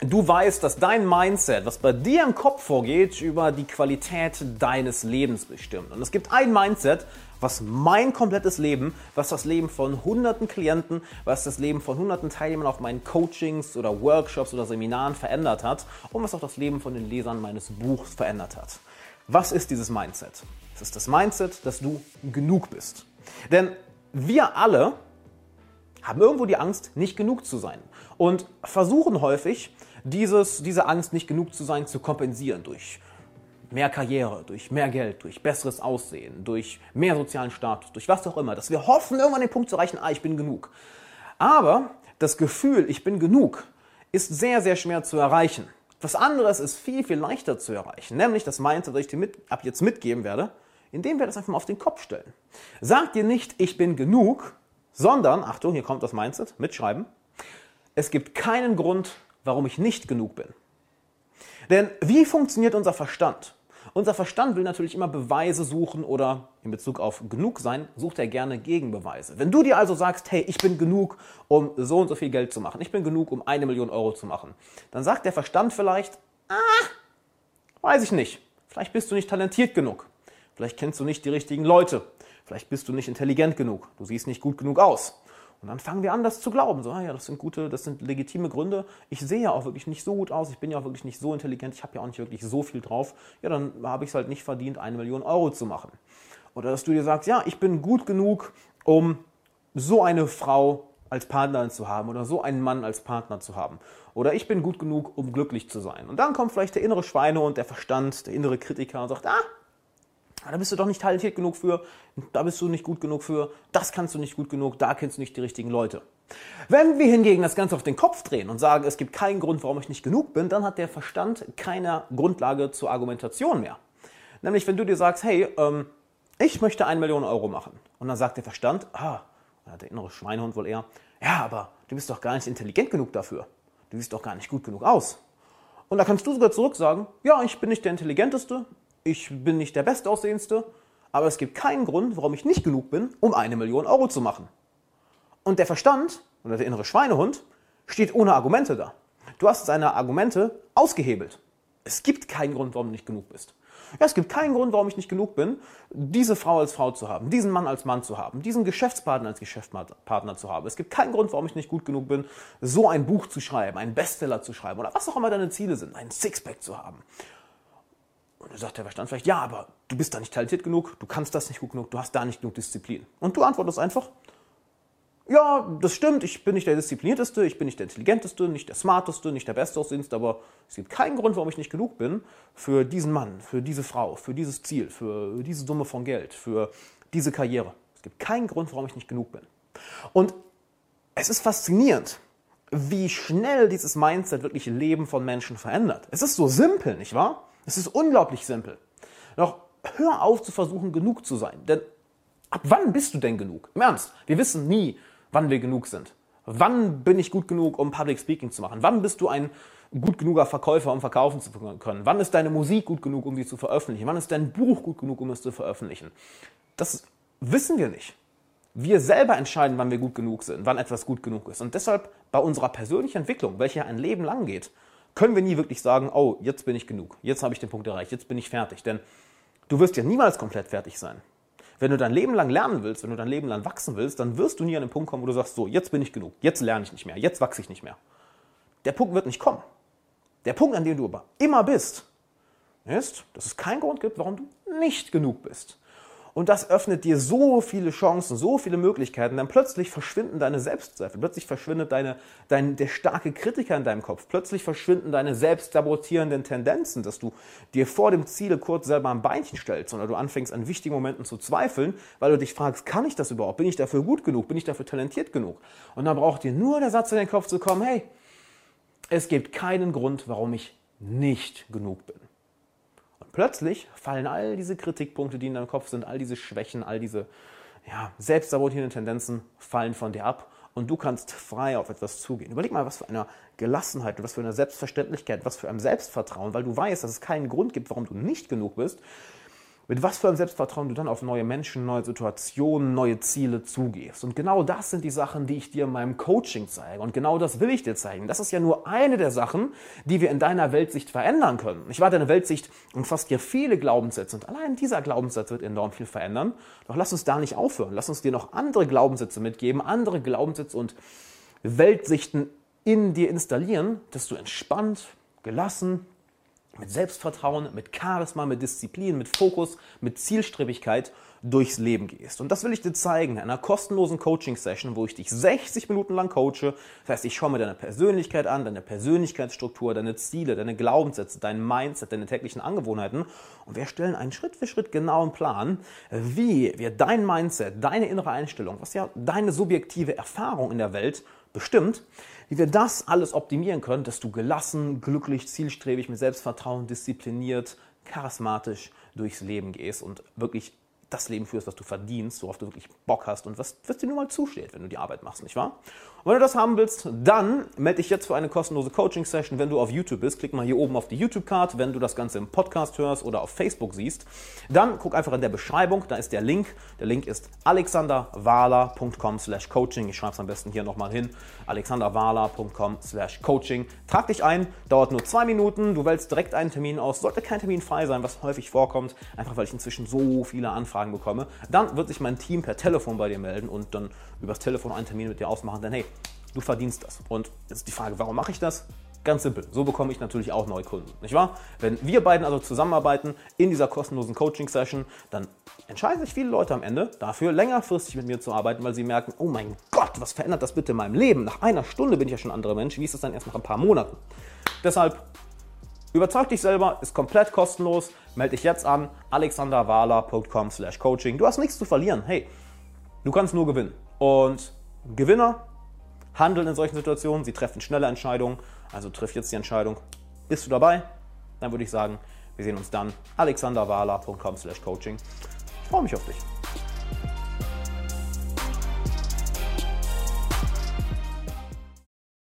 Du weißt, dass dein Mindset, was bei dir im Kopf vorgeht, über die Qualität deines Lebens bestimmt. Und es gibt ein Mindset, was mein komplettes Leben, was das Leben von hunderten Klienten, was das Leben von hunderten Teilnehmern auf meinen Coachings oder Workshops oder Seminaren verändert hat und was auch das Leben von den Lesern meines Buchs verändert hat. Was ist dieses Mindset? Es ist das Mindset, dass du genug bist. Denn wir alle haben irgendwo die Angst, nicht genug zu sein und versuchen häufig, dieses, diese Angst, nicht genug zu sein, zu kompensieren durch mehr Karriere, durch mehr Geld, durch besseres Aussehen, durch mehr sozialen Status, durch was auch immer, dass wir hoffen, irgendwann den Punkt zu erreichen, ah, ich bin genug. Aber das Gefühl, ich bin genug, ist sehr, sehr schwer zu erreichen. Was anderes ist viel, viel leichter zu erreichen, nämlich das Mindset, das ich dir mit, ab jetzt mitgeben werde, indem wir das einfach mal auf den Kopf stellen. Sag dir nicht, ich bin genug, sondern, Achtung, hier kommt das Mindset, mitschreiben, es gibt keinen Grund, warum ich nicht genug bin. Denn wie funktioniert unser Verstand? Unser Verstand will natürlich immer Beweise suchen oder in Bezug auf genug sein, sucht er gerne Gegenbeweise. Wenn du dir also sagst, hey, ich bin genug, um so und so viel Geld zu machen, ich bin genug, um eine Million Euro zu machen, dann sagt der Verstand vielleicht, ah, weiß ich nicht, vielleicht bist du nicht talentiert genug, vielleicht kennst du nicht die richtigen Leute, vielleicht bist du nicht intelligent genug, du siehst nicht gut genug aus. Und dann fangen wir an, das zu glauben. So, ah ja, das sind gute, das sind legitime Gründe. Ich sehe ja auch wirklich nicht so gut aus. Ich bin ja auch wirklich nicht so intelligent. Ich habe ja auch nicht wirklich so viel drauf. Ja, dann habe ich es halt nicht verdient, eine Million Euro zu machen. Oder dass du dir sagst, ja, ich bin gut genug, um so eine Frau als Partnerin zu haben oder so einen Mann als Partner zu haben. Oder ich bin gut genug, um glücklich zu sein. Und dann kommt vielleicht der innere Schweinehund, der Verstand, der innere Kritiker und sagt, Ah, da bist du doch nicht talentiert genug für, da bist du nicht gut genug für, das kannst du nicht gut genug, da kennst du nicht die richtigen Leute. Wenn wir hingegen das Ganze auf den Kopf drehen und sagen, es gibt keinen Grund, warum ich nicht genug bin, dann hat der Verstand keine Grundlage zur Argumentation mehr. Nämlich, wenn du dir sagst, hey, ähm, ich möchte eine Million Euro machen. Und dann sagt der Verstand, ah, der innere Schweinehund wohl eher, ja, aber du bist doch gar nicht intelligent genug dafür. Du siehst doch gar nicht gut genug aus. Und da kannst du sogar zurück sagen, ja, ich bin nicht der Intelligenteste, ich bin nicht der Bestaussehendste, aber es gibt keinen Grund, warum ich nicht genug bin, um eine Million Euro zu machen. Und der Verstand oder der innere Schweinehund steht ohne Argumente da. Du hast seine Argumente ausgehebelt. Es gibt keinen Grund, warum du nicht genug bist. Ja, es gibt keinen Grund, warum ich nicht genug bin, diese Frau als Frau zu haben, diesen Mann als Mann zu haben, diesen Geschäftspartner als Geschäftspartner zu haben. Es gibt keinen Grund, warum ich nicht gut genug bin, so ein Buch zu schreiben, einen Bestseller zu schreiben oder was auch immer deine Ziele sind, einen Sixpack zu haben. Und dann sagt der Verstand vielleicht, ja, aber du bist da nicht talentiert genug, du kannst das nicht gut genug, du hast da nicht genug Disziplin. Und du antwortest einfach, ja, das stimmt, ich bin nicht der Disziplinierteste, ich bin nicht der Intelligenteste, nicht der Smarteste, nicht der Bestaussehendste, aber es gibt keinen Grund, warum ich nicht genug bin für diesen Mann, für diese Frau, für dieses Ziel, für diese Summe von Geld, für diese Karriere. Es gibt keinen Grund, warum ich nicht genug bin. Und es ist faszinierend, wie schnell dieses Mindset wirklich Leben von Menschen verändert. Es ist so simpel, nicht wahr? Es ist unglaublich simpel. Doch hör auf zu versuchen, genug zu sein. Denn ab wann bist du denn genug? Im Ernst, wir wissen nie, wann wir genug sind. Wann bin ich gut genug, um Public Speaking zu machen? Wann bist du ein gut genuger Verkäufer, um verkaufen zu können? Wann ist deine Musik gut genug, um sie zu veröffentlichen? Wann ist dein Buch gut genug, um es zu veröffentlichen? Das wissen wir nicht. Wir selber entscheiden, wann wir gut genug sind, wann etwas gut genug ist. Und deshalb bei unserer persönlichen Entwicklung, welche ein Leben lang geht, können wir nie wirklich sagen, oh, jetzt bin ich genug, jetzt habe ich den Punkt erreicht, jetzt bin ich fertig. Denn du wirst ja niemals komplett fertig sein. Wenn du dein Leben lang lernen willst, wenn du dein Leben lang wachsen willst, dann wirst du nie an den Punkt kommen, wo du sagst, so, jetzt bin ich genug, jetzt lerne ich nicht mehr, jetzt wachse ich nicht mehr. Der Punkt wird nicht kommen. Der Punkt, an dem du aber immer bist, ist, dass es keinen Grund gibt, warum du nicht genug bist. Und das öffnet dir so viele Chancen, so viele Möglichkeiten. Dann plötzlich verschwinden deine Selbstzweifel, plötzlich verschwindet deine, dein, der starke Kritiker in deinem Kopf, plötzlich verschwinden deine selbstsabotierenden Tendenzen, dass du dir vor dem Ziel kurz selber ein Beinchen stellst oder du anfängst an wichtigen Momenten zu zweifeln, weil du dich fragst, kann ich das überhaupt? Bin ich dafür gut genug? Bin ich dafür talentiert genug? Und dann braucht dir nur der Satz in den Kopf zu kommen, hey, es gibt keinen Grund, warum ich nicht genug bin plötzlich fallen all diese Kritikpunkte, die in deinem Kopf sind, all diese Schwächen, all diese ja, selbstsabotierenden Tendenzen fallen von dir ab und du kannst frei auf etwas zugehen. Überleg mal, was für eine Gelassenheit, was für eine Selbstverständlichkeit, was für ein Selbstvertrauen, weil du weißt, dass es keinen Grund gibt, warum du nicht genug bist. Mit was für einem Selbstvertrauen du dann auf neue Menschen, neue Situationen, neue Ziele zugehst. Und genau das sind die Sachen, die ich dir in meinem Coaching zeige. Und genau das will ich dir zeigen. Das ist ja nur eine der Sachen, die wir in deiner Weltsicht verändern können. Ich war deine Weltsicht umfasst dir viele Glaubenssätze und allein dieser Glaubenssatz wird enorm viel verändern. Doch lass uns da nicht aufhören. Lass uns dir noch andere Glaubenssätze mitgeben, andere Glaubenssätze und Weltsichten in dir installieren, dass du entspannt, gelassen, mit Selbstvertrauen, mit Charisma, mit Disziplin, mit Fokus, mit Zielstrebigkeit durchs Leben gehst. Und das will ich dir zeigen in einer kostenlosen Coaching-Session, wo ich dich 60 Minuten lang coache. Das heißt, ich schaue mir deine Persönlichkeit an, deine Persönlichkeitsstruktur, deine Ziele, deine Glaubenssätze, dein Mindset, deine täglichen Angewohnheiten. Und wir stellen einen Schritt für Schritt genauen Plan, wie wir dein Mindset, deine innere Einstellung, was ja deine subjektive Erfahrung in der Welt bestimmt, wie wir das alles optimieren können, dass du gelassen, glücklich, zielstrebig, mit Selbstvertrauen, diszipliniert, charismatisch durchs Leben gehst und wirklich das Leben führst, was du verdienst, worauf du wirklich Bock hast und was, was dir nun mal zusteht, wenn du die Arbeit machst, nicht wahr? Und wenn du das haben willst, dann melde dich jetzt für eine kostenlose Coaching-Session. Wenn du auf YouTube bist, klick mal hier oben auf die YouTube-Card. Wenn du das Ganze im Podcast hörst oder auf Facebook siehst, dann guck einfach in der Beschreibung, da ist der Link. Der Link ist alexanderwahler.com slash coaching. Ich schreibe es am besten hier nochmal hin. alexanderwahler.com slash coaching. Trag dich ein, dauert nur zwei Minuten. Du wählst direkt einen Termin aus. Sollte kein Termin frei sein, was häufig vorkommt, einfach weil ich inzwischen so viele Anfragen bekomme. Dann wird sich mein Team per Telefon bei dir melden und dann übers Telefon einen Termin mit dir ausmachen. Denn hey, du verdienst das. Und jetzt ist die Frage, warum mache ich das? Ganz simpel. So bekomme ich natürlich auch neue Kunden, nicht wahr? Wenn wir beiden also zusammenarbeiten in dieser kostenlosen Coaching-Session, dann entscheiden sich viele Leute am Ende dafür, längerfristig mit mir zu arbeiten, weil sie merken, oh mein Gott, was verändert das bitte in meinem Leben? Nach einer Stunde bin ich ja schon ein anderer Mensch. Wie ist das dann erst nach ein paar Monaten? Deshalb Überzeug dich selber, ist komplett kostenlos. Melde dich jetzt an alexanderwahler.com slash coaching. Du hast nichts zu verlieren. Hey, du kannst nur gewinnen. Und Gewinner handeln in solchen Situationen, sie treffen schnelle Entscheidungen. Also triff jetzt die Entscheidung. Bist du dabei? Dann würde ich sagen, wir sehen uns dann. alexanderwahler.com slash coaching. Ich freue mich auf dich.